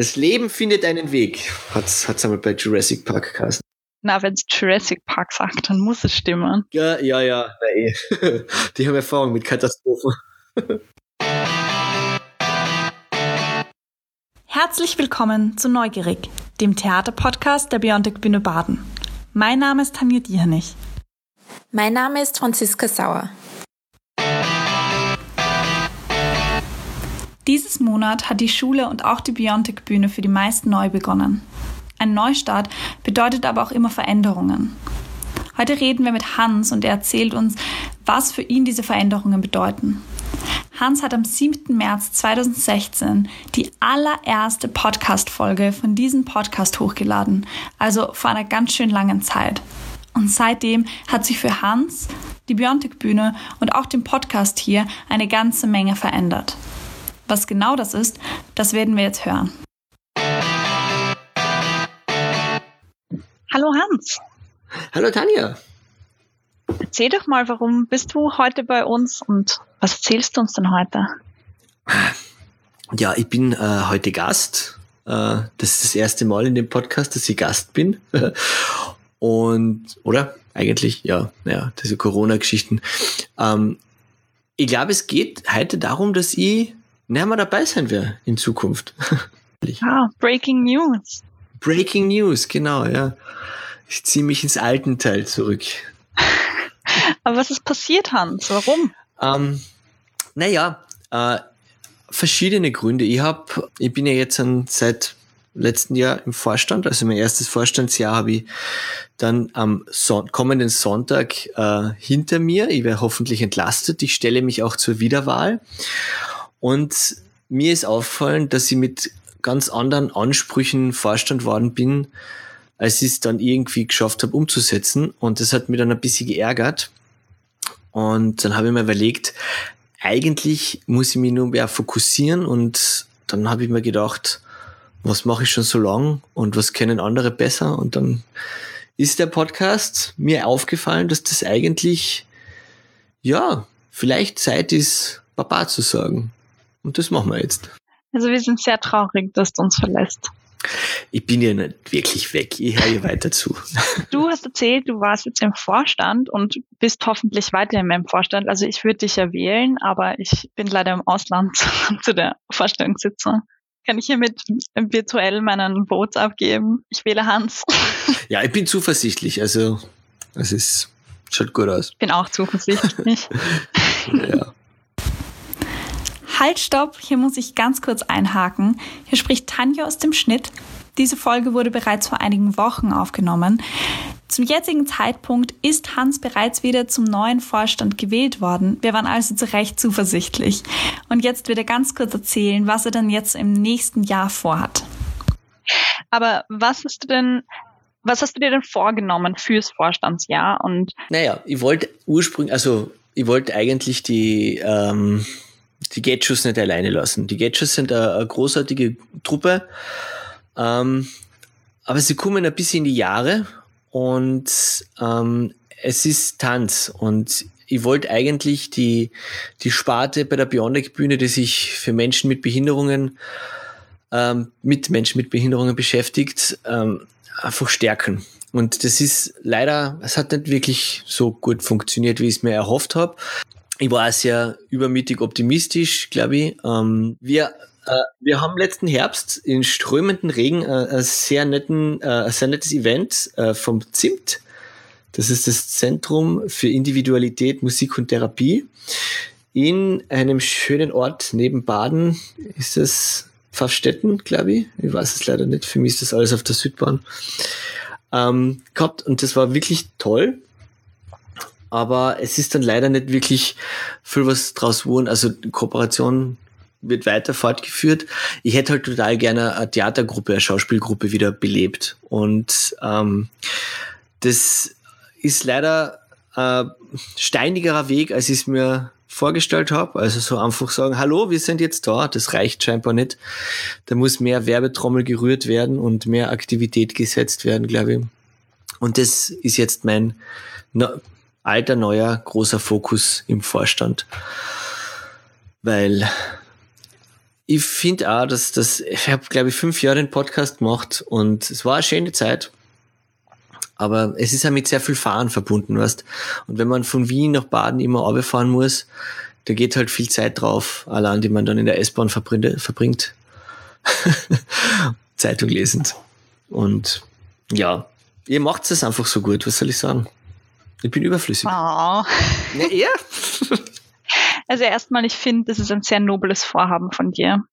Das Leben findet einen Weg, hat es einmal bei Jurassic Park geheißen. Na, wenn es Jurassic Park sagt, dann muss es stimmen. Ja, ja, ja. Nee. Die haben Erfahrung mit Katastrophen. Herzlich willkommen zu Neugierig, dem Theaterpodcast der Biontech Bühne Baden. Mein Name ist Tanja Diernich. Mein Name ist Franziska Sauer. Dieses Monat hat die Schule und auch die Biontech Bühne für die meisten neu begonnen. Ein Neustart bedeutet aber auch immer Veränderungen. Heute reden wir mit Hans und er erzählt uns, was für ihn diese Veränderungen bedeuten. Hans hat am 7. März 2016 die allererste Podcast-Folge von diesem Podcast hochgeladen, also vor einer ganz schön langen Zeit. Und seitdem hat sich für Hans, die Biontech-Bühne und auch den Podcast hier eine ganze Menge verändert. Was genau das ist, das werden wir jetzt hören. Hallo Hans. Hallo Tanja. Erzähl doch mal, warum bist du heute bei uns und was erzählst du uns denn heute? Ja, ich bin äh, heute Gast. Äh, das ist das erste Mal in dem Podcast, dass ich Gast bin. und, oder? Eigentlich, ja, ja, diese Corona-Geschichten. Ähm, ich glaube, es geht heute darum, dass ich näher mal dabei sein werde in Zukunft. ah, Breaking News. Breaking News, genau, ja. Ich ziehe mich ins alten Teil zurück. Aber was ist passiert, Hans? Warum? Ähm, naja, äh, verschiedene Gründe. Ich hab, ich bin ja jetzt an, seit letzten Jahr im Vorstand, also mein erstes Vorstandsjahr habe ich dann am Son kommenden Sonntag äh, hinter mir. Ich werde hoffentlich entlastet. Ich stelle mich auch zur Wiederwahl. Und mir ist auffallen, dass ich mit ganz anderen Ansprüchen Vorstand worden bin, als ich es dann irgendwie geschafft habe umzusetzen. Und das hat mich dann ein bisschen geärgert. Und dann habe ich mir überlegt, eigentlich muss ich mich nur mehr fokussieren und dann habe ich mir gedacht, was mache ich schon so lang und was kennen andere besser? Und dann ist der Podcast mir aufgefallen, dass das eigentlich, ja, vielleicht Zeit ist, Papa zu sagen. Und das machen wir jetzt. Also wir sind sehr traurig, dass du uns verlässt. Ich bin ja nicht wirklich weg. Ich höre hier weiter zu. Du hast erzählt, du warst jetzt im Vorstand und bist hoffentlich weiter in meinem Vorstand. Also ich würde dich ja wählen, aber ich bin leider im Ausland zu der Vorstellungssitzung. Kann ich hiermit virtuell meinen Vote abgeben? Ich wähle Hans. Ja, ich bin zuversichtlich. Also es ist schaut gut aus. Ich bin auch zuversichtlich. ja. Halt, stopp, hier muss ich ganz kurz einhaken. Hier spricht Tanja aus dem Schnitt. Diese Folge wurde bereits vor einigen Wochen aufgenommen. Zum jetzigen Zeitpunkt ist Hans bereits wieder zum neuen Vorstand gewählt worden. Wir waren also zu Recht zuversichtlich. Und jetzt wird er ganz kurz erzählen, was er dann jetzt im nächsten Jahr vorhat. Aber was hast du denn was hast du dir denn vorgenommen fürs Vorstandsjahr? Und naja, ich wollte ursprünglich, also ich wollte eigentlich die ähm, die Getschus nicht alleine lassen. Die Getschus sind eine, eine großartige Truppe, ähm, aber sie kommen ein bisschen in die Jahre und ähm, es ist Tanz und ich wollte eigentlich die, die Sparte bei der Bionic Bühne, die sich für Menschen mit Behinderungen, ähm, mit Menschen mit Behinderungen beschäftigt, ähm, einfach stärken. Und das ist leider, es hat nicht wirklich so gut funktioniert, wie ich es mir erhofft habe ich war sehr übermütig optimistisch, glaube ich. Ähm, wir äh, wir haben letzten Herbst in strömenden Regen äh, ein sehr netten, äh, ein sehr nettes Event äh, vom ZIMT. Das ist das Zentrum für Individualität, Musik und Therapie. In einem schönen Ort neben Baden ist es Pfaffstetten, glaube ich. Ich weiß es leider nicht. Für mich ist das alles auf der Südbahn. Ähm, gehabt und das war wirklich toll aber es ist dann leider nicht wirklich viel was draus geworden. Also Kooperation wird weiter fortgeführt. Ich hätte halt total gerne eine Theatergruppe, eine Schauspielgruppe wieder belebt. Und ähm, das ist leider ein steinigerer Weg, als ich es mir vorgestellt habe. Also so einfach sagen, hallo, wir sind jetzt da. Das reicht scheinbar nicht. Da muss mehr Werbetrommel gerührt werden und mehr Aktivität gesetzt werden, glaube ich. Und das ist jetzt mein alter, neuer, großer Fokus im Vorstand. Weil ich finde auch, dass das, ich habe, glaube ich, fünf Jahre den Podcast gemacht und es war eine schöne Zeit. Aber es ist ja mit sehr viel Fahren verbunden, weißt. Und wenn man von Wien nach Baden immer fahren muss, da geht halt viel Zeit drauf, allein die man dann in der S-Bahn verbringt. Zeitung lesend. Und ja, ihr macht es einfach so gut, was soll ich sagen? Ich bin überflüssig. Oh. Ja, ja. Also erstmal, ich finde, das ist ein sehr nobles Vorhaben von dir,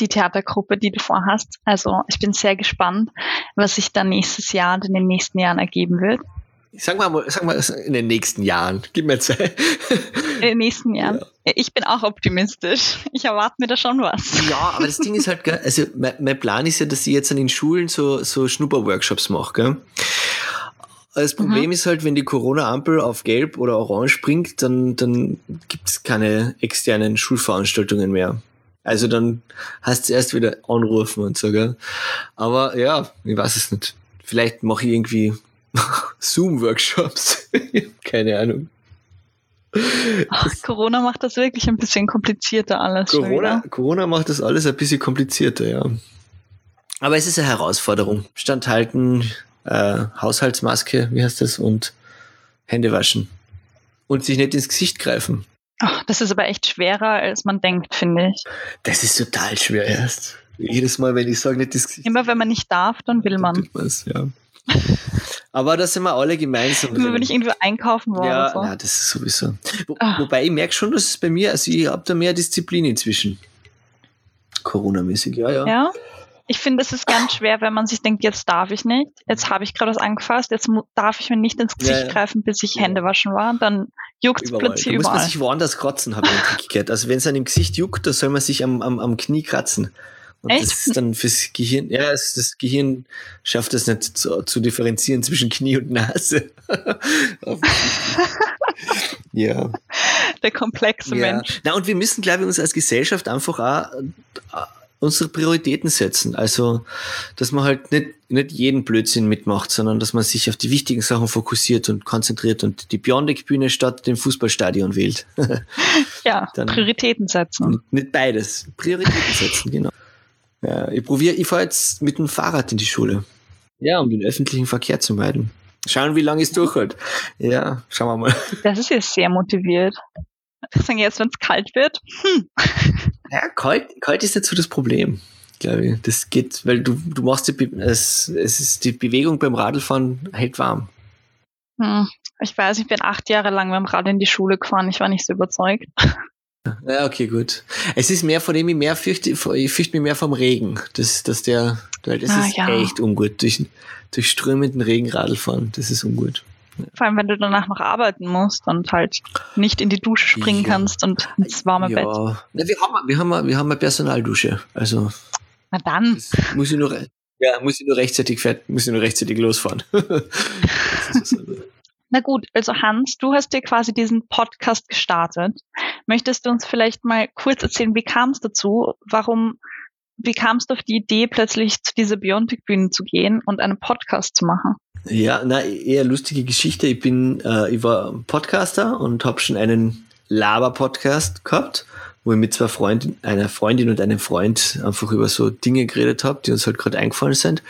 die Theatergruppe, die du vorhast. Also ich bin sehr gespannt, was sich dann nächstes Jahr und in den nächsten Jahren ergeben wird. Sag mal, sag mal in den nächsten Jahren. Gib mir Zeit. In den nächsten Jahren. Ja. Ich bin auch optimistisch. Ich erwarte mir da schon was. Ja, aber das Ding ist halt, also mein, mein Plan ist ja, dass ich jetzt an den Schulen so, so Schnupperworkshops mache. Gell? Das Problem mhm. ist halt, wenn die Corona-Ampel auf Gelb oder Orange springt, dann, dann gibt es keine externen Schulveranstaltungen mehr. Also dann hast du erst wieder anrufen und so, gell? Aber ja, ich weiß es nicht. Vielleicht mache ich irgendwie Zoom-Workshops. keine Ahnung. Ach, Corona macht das wirklich ein bisschen komplizierter alles. Corona, Corona macht das alles ein bisschen komplizierter, ja. Aber es ist eine Herausforderung. Standhalten, äh, Haushaltsmaske, wie heißt das, und Hände waschen. Und sich nicht ins Gesicht greifen. Ach, das ist aber echt schwerer, als man denkt, finde ich. Das ist total schwer erst. Jedes Mal, wenn ich sage, nicht ins Gesicht. Immer wenn man nicht darf, dann will man. ja. Aber da sind wir alle gemeinsam. Immer wenn ich irgendwo einkaufen war. Ja, so. na, das ist sowieso. Wo, ah. wobei ich merke schon, dass es bei mir, also ich habe da mehr Disziplin inzwischen. Corona-mäßig, ja, ja. Ja. Ich finde, es ist ganz schwer, wenn man sich denkt, jetzt darf ich nicht, jetzt habe ich gerade was angefasst, jetzt darf ich mir nicht ins Gesicht ja, ja. greifen, bis ich Hände waschen war, dann juckt es plötzlich überall. Da muss man sich woanders kratzen, habe ich gehört. Also wenn es dann im Gesicht juckt, dann soll man sich am, am, am Knie kratzen. Und Echt? das ist dann fürs Gehirn, ja, das Gehirn schafft es nicht zu, zu differenzieren zwischen Knie und Nase. ja. Der komplexe ja. Mensch. Na, und wir müssen, glaube ich, uns als Gesellschaft einfach auch unsere Prioritäten setzen. Also, dass man halt nicht, nicht jeden Blödsinn mitmacht, sondern dass man sich auf die wichtigen Sachen fokussiert und konzentriert und die Beyondic-Bühne statt dem Fußballstadion wählt. ja, Dann Prioritäten setzen. Nicht beides. Prioritäten setzen, genau. Ja, ich probiere, ich fahre jetzt mit dem Fahrrad in die Schule. Ja, um den öffentlichen Verkehr zu meiden. Schauen, wie lange es durchhält. Ja, schauen wir mal. Das ist jetzt sehr motiviert. Sage jetzt, wenn es kalt wird. Hm. Ja, kalt, kalt ist so das Problem, glaube ich. Das geht, weil du, du machst die, Be es, es ist die Bewegung beim Radlfahren hält warm. Hm. Ich weiß, ich bin acht Jahre lang dem Rad in die Schule gefahren. Ich war nicht so überzeugt. Ja, okay, gut. Es ist mehr, von dem ich mehr fürchte, ich fürchte mich mehr vom Regen. Das, dass der, weil das ah, ist ja. echt ungut. Durch, durch strömenden Regen Radl fahren, das ist ungut. Vor allem, wenn du danach noch arbeiten musst und halt nicht in die Dusche springen ja. kannst und ins warme ja. Bett. Ja, wir haben, wir haben, wir haben eine Personaldusche. Also. Na dann. Muss ich nur, ja, muss ich nur rechtzeitig fährt, muss ich nur rechtzeitig losfahren. Na gut, also Hans, du hast dir quasi diesen Podcast gestartet. Möchtest du uns vielleicht mal kurz erzählen, wie kam es dazu? Warum, wie kamst du auf die Idee, plötzlich zu dieser Biontic-Bühne zu gehen und einen Podcast zu machen? Ja, na, eher lustige Geschichte. Ich bin, äh, ich war Podcaster und habe schon einen Laber-Podcast gehabt, wo ich mit zwei Freunden, einer Freundin und einem Freund einfach über so Dinge geredet habe, die uns halt gerade eingefallen sind.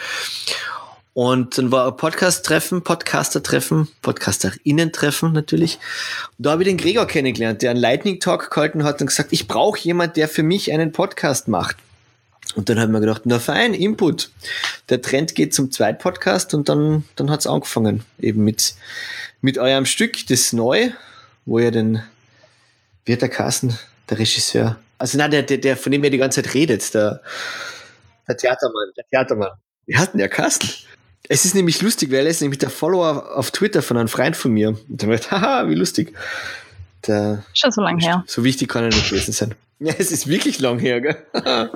Und dann war ein Podcast-Treffen, Podcaster-Treffen, Podcaster-Innen-Treffen natürlich. Und da habe ich den Gregor kennengelernt, der einen Lightning-Talk gehalten hat und gesagt, ich brauche jemand, der für mich einen Podcast macht. Und dann haben wir gedacht, na fein, Input. Der Trend geht zum Zweitpodcast und dann, dann hat's angefangen. Eben mit, mit eurem Stück, das Neu, wo ihr den, wird der Carsten, der Regisseur. Also na, der, der, der, von dem ihr die ganze Zeit redet, der, der Theatermann, der Theatermann. Wie hat denn der Carsten? Es ist nämlich lustig, weil er ist nämlich der Follower auf Twitter von einem Freund von mir. Und dann dachte haha, wie lustig. Der, Schon so lange her. So wichtig kann er nicht gewesen sein. Ja, es ist wirklich lang her, gell?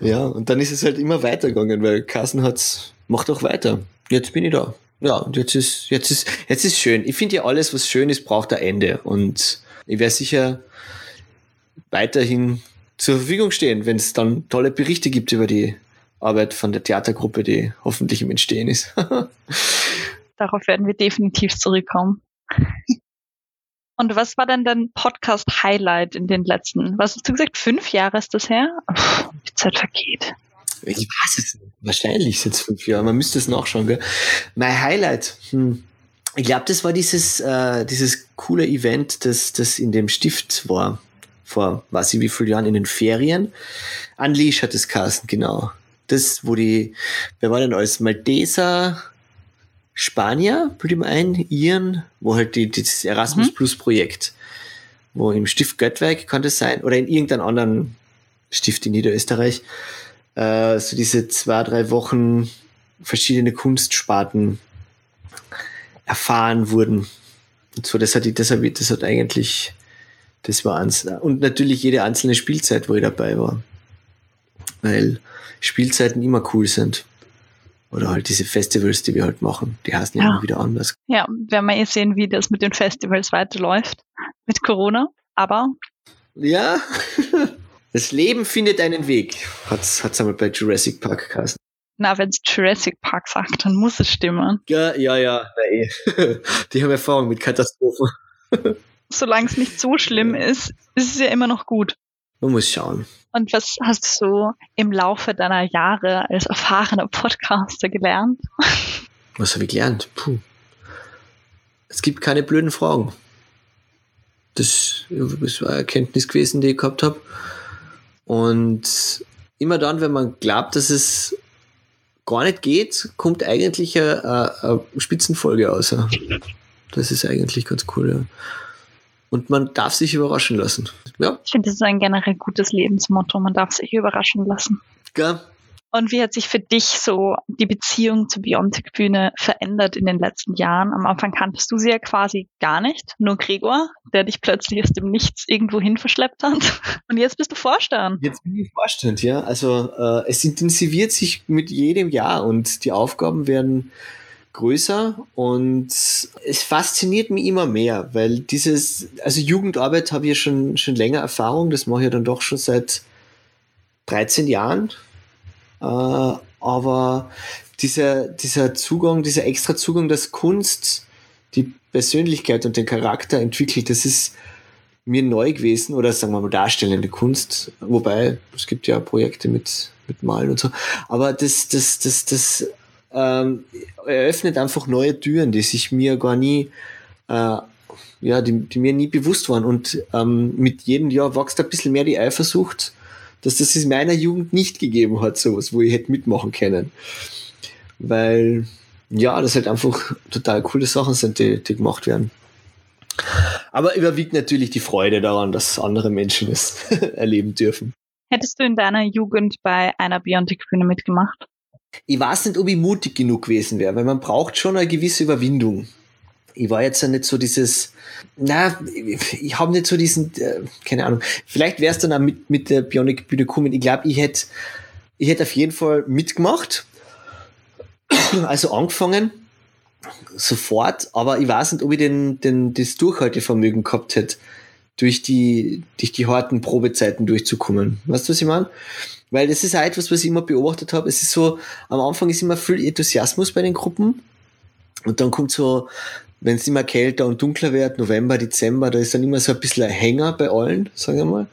ja, und dann ist es halt immer weitergegangen, weil Carsten hat's, macht auch weiter. Jetzt bin ich da. Ja, und jetzt ist, jetzt ist, jetzt ist schön. Ich finde ja alles, was schön ist, braucht ein Ende. Und ich werde sicher weiterhin zur Verfügung stehen, wenn es dann tolle Berichte gibt über die Arbeit von der Theatergruppe, die hoffentlich im Entstehen ist. Darauf werden wir definitiv zurückkommen. Und was war denn dein Podcast-Highlight in den letzten, was hast du gesagt, fünf Jahre ist das her? Puh, die Zeit vergeht. Ich weiß es nicht. Wahrscheinlich sind es fünf Jahre. Man müsste es nachschauen. Gell? Mein Highlight. Hm. Ich glaube, das war dieses, äh, dieses coole Event, das, das in dem Stift war. Vor, weiß ich wie vielen Jahren, in den Ferien. Unleash hat es Carsten, genau. Das, wo die, wer war denn als Malteser, Spanier, bild ich mal ein, Iren, wo halt die, das Erasmus mhm. Plus Projekt, wo im Stift Göttwerk kann das sein, oder in irgendeinem anderen Stift in Niederösterreich, äh, so diese zwei, drei Wochen verschiedene Kunstsparten erfahren wurden. Und so, das hat, das hat, das hat eigentlich, das war eins. Und natürlich jede einzelne Spielzeit, wo ich dabei war. Weil Spielzeiten immer cool sind. Oder halt diese Festivals, die wir halt machen, die heißen ja, immer wieder anders. Ja, werden wir eh sehen, wie das mit den Festivals weiterläuft mit Corona. Aber. Ja, das Leben findet einen Weg, hat es einmal bei Jurassic Park geheißen. Na, wenn es Jurassic Park sagt, dann muss es stimmen. Ja, ja, ja, na eh. Die haben Erfahrung mit Katastrophen. Solange es nicht so schlimm ist, ist es ja immer noch gut. Man muss schauen. Und was hast du im Laufe deiner Jahre als erfahrener Podcaster gelernt? Was habe ich gelernt? Puh. Es gibt keine blöden Fragen. Das, das war eine Erkenntnis gewesen, die ich gehabt habe. Und immer dann, wenn man glaubt, dass es gar nicht geht, kommt eigentlich eine, eine Spitzenfolge aus. Das ist eigentlich ganz cool. Ja. Und man darf sich überraschen lassen. Ja. Ich finde, das ist ein generell gutes Lebensmotto. Man darf sich überraschen lassen. Ja. Und wie hat sich für dich so die Beziehung zur Biontech-Bühne verändert in den letzten Jahren? Am Anfang kanntest du sie ja quasi gar nicht, nur Gregor, der dich plötzlich aus dem Nichts irgendwo hin verschleppt hat. Und jetzt bist du Vorstand. Jetzt bin ich Vorstand, ja. Also äh, es intensiviert sich mit jedem Jahr und die Aufgaben werden größer und es fasziniert mich immer mehr, weil dieses, also Jugendarbeit habe ich schon, schon länger Erfahrung, das mache ich dann doch schon seit 13 Jahren. Äh, aber dieser, dieser Zugang, dieser extra Zugang, dass Kunst die Persönlichkeit und den Charakter entwickelt, das ist mir neu gewesen oder sagen wir mal darstellende Kunst, wobei es gibt ja Projekte mit, mit Malen und so, aber das, das, das, das ähm, eröffnet einfach neue Türen, die sich mir gar nie, äh, ja, die, die mir nie bewusst waren. Und ähm, mit jedem Jahr wächst ein bisschen mehr die Eifersucht, dass das in meiner Jugend nicht gegeben hat, sowas, wo ich hätte mitmachen können. Weil, ja, das halt einfach total coole Sachen sind, die, die gemacht werden. Aber überwiegt natürlich die Freude daran, dass andere Menschen es erleben dürfen. Hättest du in deiner Jugend bei einer Biontech-Bühne mitgemacht? Ich weiß nicht, ob ich mutig genug gewesen wäre, weil man braucht schon eine gewisse Überwindung. Ich war jetzt ja nicht so dieses, na, ich habe nicht so diesen, äh, keine Ahnung, vielleicht wäre es dann auch mit, mit der Bionic Bühne kommen. Ich glaube, ich hätte ich hätte auf jeden Fall mitgemacht, also angefangen, sofort, aber ich weiß nicht, ob ich den, den, das Durchhaltevermögen gehabt hätte, durch die, durch die harten Probezeiten durchzukommen. Weißt du, was ich meine? Weil das ist auch etwas, was ich immer beobachtet habe. Es ist so, am Anfang ist immer viel Enthusiasmus bei den Gruppen. Und dann kommt so, wenn es immer kälter und dunkler wird, November, Dezember, da ist dann immer so ein bisschen ein Hänger bei allen, sagen wir mal.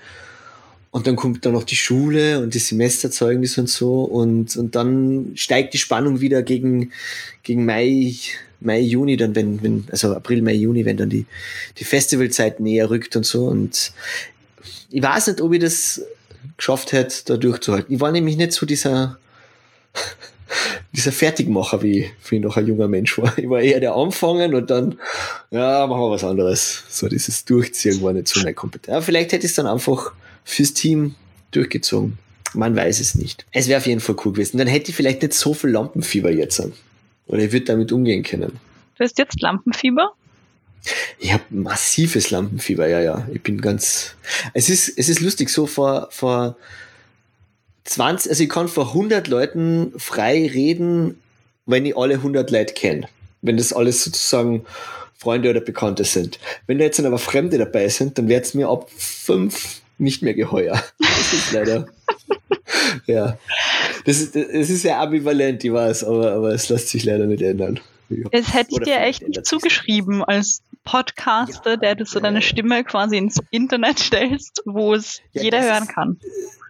Und dann kommt dann noch die Schule und die Semesterzeugnisse und so. Und, und dann steigt die Spannung wieder gegen, gegen Mai, Mai, Juni, dann, wenn, wenn, also April, Mai, Juni, wenn dann die, die Festivalzeit näher rückt und so. Und ich weiß nicht, ob ich das geschafft hätte, da durchzuhalten. Ich war nämlich nicht so dieser, dieser Fertigmacher, wie, wie noch ein junger Mensch war. Ich war eher der Anfangen und dann, ja, machen wir was anderes. So dieses Durchziehen war nicht so meine Kompetenz. Aber vielleicht hätte ich es dann einfach fürs Team durchgezogen. Man weiß es nicht. Es wäre auf jeden Fall cool gewesen. Dann hätte ich vielleicht nicht so viel Lampenfieber jetzt. Oder ich würde damit umgehen können. Du hast jetzt Lampenfieber? Ich habe massives Lampenfieber, ja, ja. Ich bin ganz. Es ist, es ist lustig, so vor, vor 20, also ich kann vor 100 Leuten frei reden, wenn ich alle 100 Leute kenne. Wenn das alles sozusagen Freunde oder Bekannte sind. Wenn da jetzt dann aber Fremde dabei sind, dann wird es mir ab fünf nicht mehr geheuer. Das ist leider. ja. Das ist, das ist ja ambivalent, ich weiß, aber, aber es lässt sich leider nicht ändern. Es hätte ich dir echt nicht zugeschrieben als Podcaster, der du so deine Stimme quasi ins Internet stellst, wo es Ja, jeder das hören ist- kann.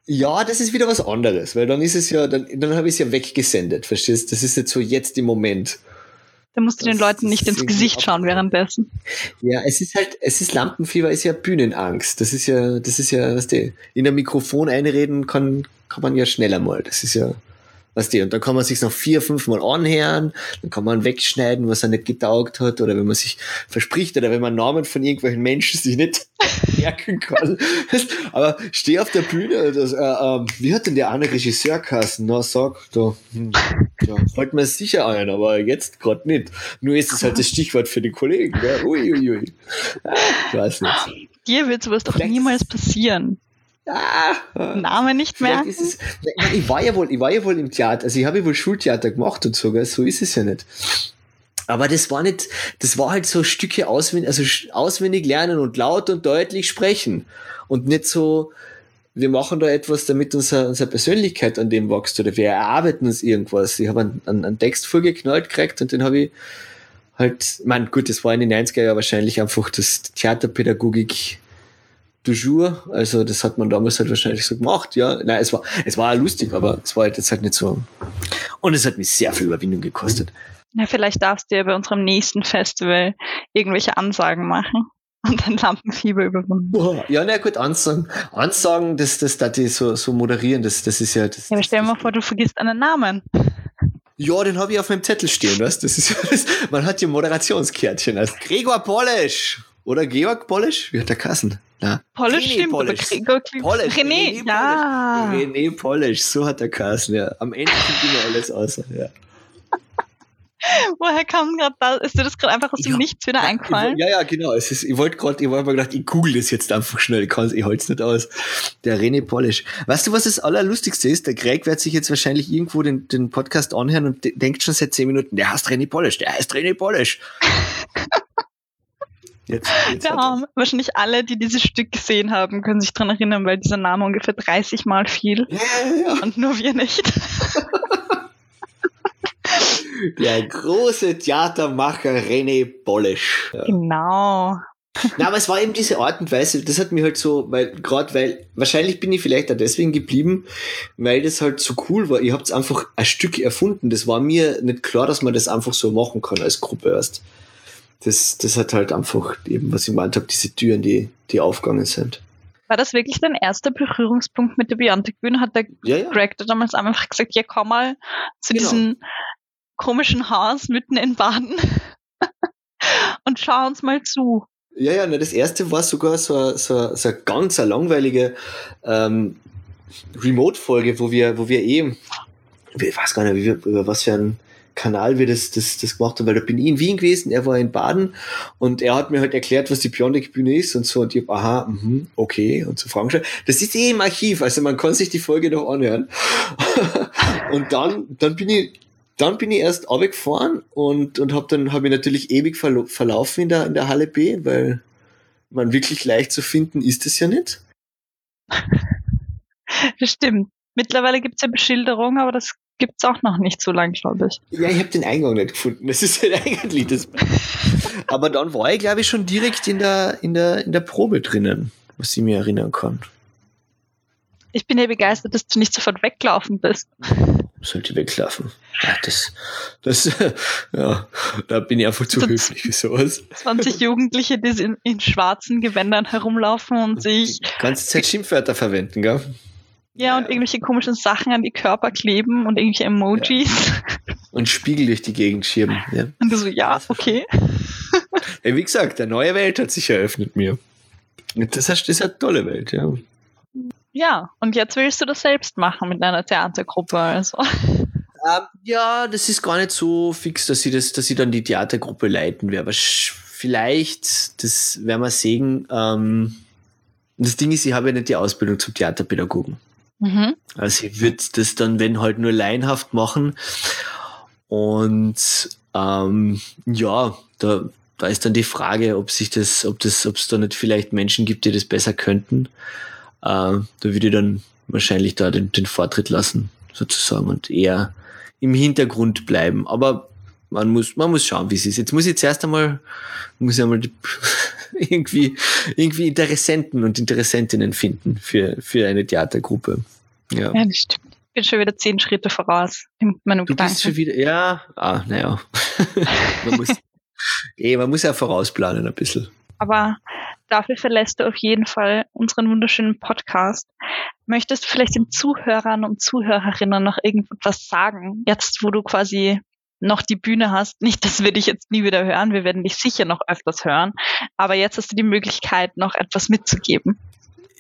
Ja, das ist wieder was anderes, weil dann ist es ja, dann, dann habe ich es ja weggesendet, verstehst? Das ist jetzt so jetzt im Moment. Da musst du den Das- Leuten das nicht ins Gesicht schauen währenddessen. Ja, es ist halt, es ist Lampenfieber, ist ja Bühnenangst. Das ist ja, das ist ja, was die, in der Mikrofon einreden kann, kann man ja schneller mal. Das ist ja, was die, und dann kann man sich noch vier, fünf Mal anhören, dann kann man wegschneiden, was er nicht getaugt hat, oder wenn man sich verspricht, oder wenn man Namen von irgendwelchen Menschen sich nicht merken kann. Aber steh auf der Bühne, das, äh, ähm, wie hat denn der eine Regisseur geheißen? Na, sag, da, hm, ja, fällt mir sicher ein, aber jetzt gerade nicht. Nur ist es halt das Stichwort für die Kollegen, gell? Ui, ui, ui. Ah, Ich weiß nicht. Dir wird sowas doch Vielleicht- niemals passieren. Ah, Name nicht es, ich, war ja wohl, ich war ja wohl im Theater, also ich habe ja wohl Schultheater gemacht und so, gell? so ist es ja nicht. Aber das war nicht, das war halt so Stücke auswendig, also auswendig lernen und laut und deutlich sprechen. Und nicht so, wir machen da etwas, damit unser, unsere Persönlichkeit an dem wächst oder wir erarbeiten uns irgendwas. Ich habe einen, einen, einen Text vorgeknallt gekriegt und den habe ich halt, man gut, das war in den 90er Jahren wahrscheinlich einfach das Theaterpädagogik du jour. Also das hat man damals halt wahrscheinlich so gemacht, ja. Nein, es war, es war lustig, aber es war halt jetzt halt nicht so. Und es hat mich sehr viel Überwindung gekostet. Ja, vielleicht darfst du ja bei unserem nächsten Festival irgendwelche Ansagen machen und dein Lampenfieber überwunden. Boah, Ja, na gut, Ansagen, Ansagen, das, das, das die so, so moderieren, das, das ist ja, das, Ja, aber das, stell dir mal das, vor, du vergisst einen Namen. Ja, den habe ich auf meinem Zettel stehen, weißt Das ist ja das, man hat hier Moderationskärtchen als Gregor Polisch oder Georg Polisch, wie hat der Kassen? Na, Polish René stimmt. Gregor Polish, René, ja. Polish. René Polish, so hat der Kassen, ja. Am Ende kommt immer alles aus. Ja. Woher kam gerade da? Ist dir das gerade einfach aus dem Ja. Nichts wieder eingefallen? Ja, ja, genau. Es ist, ich wollte gerade, ich wollte mir gedacht, ich google das jetzt einfach schnell. Ich, kann's- ich halte es nicht aus. Der René Polish. Weißt du, was das Allerlustigste ist? Der Greg wird sich jetzt wahrscheinlich irgendwo den, den Podcast anhören und de denkt schon seit zehn Minuten, der heißt René Polish, der heißt René Polish. Jetzt, jetzt Der er-. Wahrscheinlich alle, die dieses Stück gesehen haben, können sich dran erinnern, weil dieser Name ungefähr 30 Mal fiel. ja, ja, ja. Und nur wir nicht. Der große Theatermacher René Polish. Ja. Genau. Na, aber es war eben diese Art und Weise, das hat mir halt so, weil, gerade weil, wahrscheinlich bin ich vielleicht auch deswegen geblieben, weil das halt so cool war. Ihr habt einfach ein Stück erfunden. Das war mir nicht klar, dass man das einfach so machen kann als Gruppe erst. Das, das hat halt einfach eben, was ich meint habe, diese Türen, die, die aufgegangen sind. War das wirklich dein erster Berührungspunkt mit der Biontech-Bühne? Hat der Ja, ja. Greg da damals einfach gesagt, ja, komm mal zu Genau. diesem komischen Haus mitten in Baden und schau uns mal zu. Ja, ja, das erste war sogar so, so, so eine ganz langweilige ähm, Remote-Folge, wo wir, wo wir eben, ich weiß gar nicht, wir, über was für einen Kanal wir das, das, das gemacht haben, weil da bin ich in Wien gewesen, er war in Baden und er hat mir halt erklärt, was die Bionic-Bühne ist und so und ich hab, aha, mhm, okay, und so Fragen gestellt. Das ist eh im Archiv, also man kann sich die Folge noch anhören. und dann, dann bin ich dann bin ich erst runtergefahren und, und habe dann habe ich natürlich ewig verlaufen in der, in der Halle B, weil man wirklich leicht zu finden ist es ja nicht. Das stimmt. Mittlerweile gibt's ja Beschilderung, aber das gibt's auch noch nicht so lang, glaube ich. Ja, ich habe den Eingang nicht gefunden. Das ist halt eigentlich das. Aber dann war ich, glaube ich, schon direkt in der, in der, in der Probe drinnen, was ich mir erinnern kann. Ich bin ja begeistert, dass du nicht sofort weggelaufen bist. Sollte weglaufen. Ja, das, das, ja, da bin ich einfach zu Das- höflich für sowas. 20 Jugendliche, die in, in schwarzen Gewändern herumlaufen und sich Die ganze Zeit Schimpfwörter verwenden, gell? ja und irgendwelche komischen Sachen an die Körper kleben und irgendwelche Emojis. Und Spiegel durch die Gegend schieben. Ja. Und du so, ja, okay. Ja, wie gesagt, eine neue Welt hat sich eröffnet mir. Das ist, das ist eine tolle Welt, ja. Ja, und jetzt willst du das selbst machen mit deiner Theatergruppe. Also. Ähm, ja, das ist gar nicht so fix, dass ich, das, dass ich dann die Theatergruppe leiten werde. Aber vielleicht, das werden wir sehen. Ähm, das Ding ist, ich habe ja nicht die Ausbildung zum Theaterpädagogen. Mhm. Also ich würde das dann, wenn halt nur laienhaft machen. Und ähm, ja, da, da ist dann die Frage, ob sich das, ob das, ob es da nicht vielleicht Menschen gibt, die das besser könnten. Äh, da würde ich dann wahrscheinlich da den, den Vortritt lassen, sozusagen, und eher im Hintergrund bleiben. Aber man muss, man muss schauen, wie es ist. Jetzt muss ich zuerst einmal, muss ich einmal die, irgendwie, irgendwie Interessenten und Interessentinnen finden für, für eine Theatergruppe. Ja. Ja, das stimmt. Ich bin schon wieder zehn Schritte voraus in meinem Du Gedanken. bist schon wieder, ja, ah, naja. man muss, eh, man muss ja vorausplanen ein bisschen. Aber dafür verlässt du auf jeden Fall unseren wunderschönen Podcast. Möchtest du vielleicht den Zuhörern und Zuhörerinnen noch irgendwas sagen, jetzt wo du quasi noch die Bühne hast? Nicht, dass wir dich jetzt nie wieder hören, wir werden dich sicher noch öfters hören, aber jetzt hast du die Möglichkeit, noch etwas mitzugeben.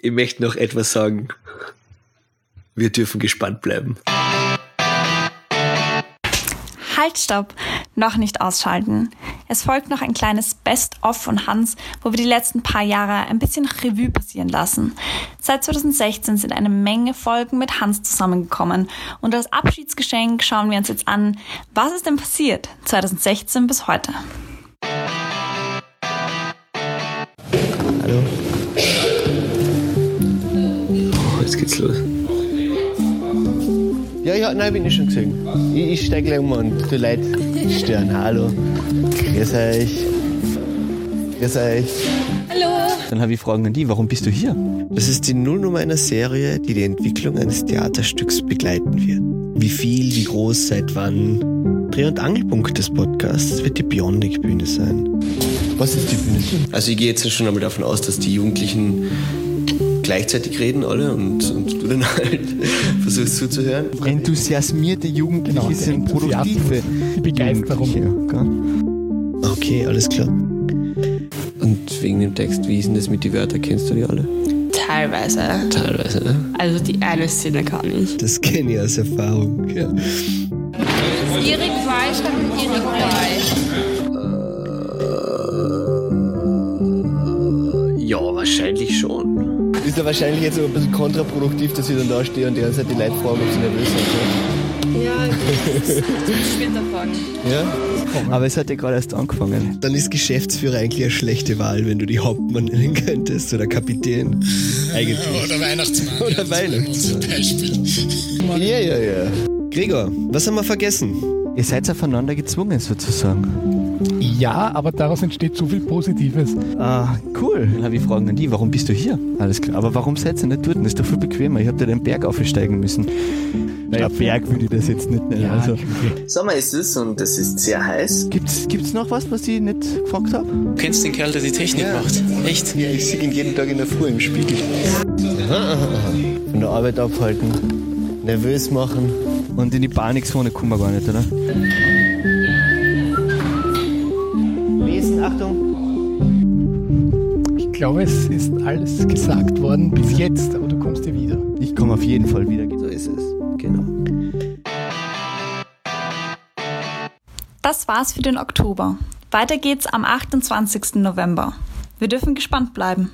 Ich möchte noch etwas sagen. Wir dürfen gespannt bleiben. Halt, stopp! Noch nicht ausschalten. Es folgt noch ein kleines Best-of von Hans, wo wir die letzten paar Jahre ein bisschen Revue passieren lassen. Seit 2016 sind eine Menge Folgen mit Hans zusammengekommen und als Abschiedsgeschenk schauen wir uns jetzt an, was ist denn passiert 2016 bis heute. Hallo. Oh, jetzt geht's los. Ja, nein, bin ich schon gesehen. Ich, ich steig gleich um und die Leute stören. Hallo. Grüß euch. Grüß euch. Dann habe ich Fragen an die, warum bist du hier? Das ist die Nullnummer einer Serie, die die Entwicklung eines Theaterstücks begleiten wird. Wie viel, wie groß, seit wann. Dreh- und Angelpunkt des Podcasts wird die Bionic-Bühne sein. Was ist die Bühne? Also ich gehe jetzt schon einmal davon aus, dass die Jugendlichen gleichzeitig reden alle und, und du dann halt versuchst zuzuhören. Enthusiasmierte Jugendliche Genau, sind produktive. Die Begeisterung. Okay, alles klar. Und wegen dem Text, wie ist denn das mit den Wörtern? Kennst du die alle? Teilweise. Teilweise, ne? Also die eine Szene kann ich. Das kenne ich aus Erfahrung. Ja. Erik Weisch hat ja wahrscheinlich jetzt so ein bisschen kontraproduktiv, dass ich dann da stehe und die ganze Zeit die Leute fragen, ob sie nervös sind. Ja, später fragen. Ja? Aber es hat ja gerade erst angefangen. Dann ist Geschäftsführer eigentlich eine schlechte Wahl, wenn du die Hauptmann nennen könntest oder Kapitän. Eigentlich. Oder Weihnachtsmann. Oder das Weihnachtsmann. Unser Beispiel. Ja, ja, ja. Gregor, was haben wir vergessen? Ihr seid aufeinander gezwungen sozusagen. Ja, aber daraus entsteht so viel Positives. Ah, cool. Dann habe ich Fragen an die, warum bist du hier? Alles klar. Aber warum seid ihr nicht dort? Das ist doch viel bequemer. Ich habe da den Berg aufsteigen müssen. Naja, Berg würde ich das jetzt nicht nennen. also, Sommer ist es und es ist sehr heiß. gibt's, gibt's noch was, was ich nicht gefragt habe? Du kennst den Kerl, der die Technik macht. Echt? Ja, ich sehe ihn jeden Tag in der Früh im Spiegel. Von der Arbeit abhalten, nervös machen. Und in die Panikzone kommen wir gar nicht, oder? Lesen, Achtung. Ich glaube, es ist alles gesagt worden bis jetzt, aber du kommst ja wieder. Ich komme auf jeden Fall wieder. So ist es. Genau. Das war's für den Oktober. Weiter geht's am 28. November. Wir dürfen gespannt bleiben.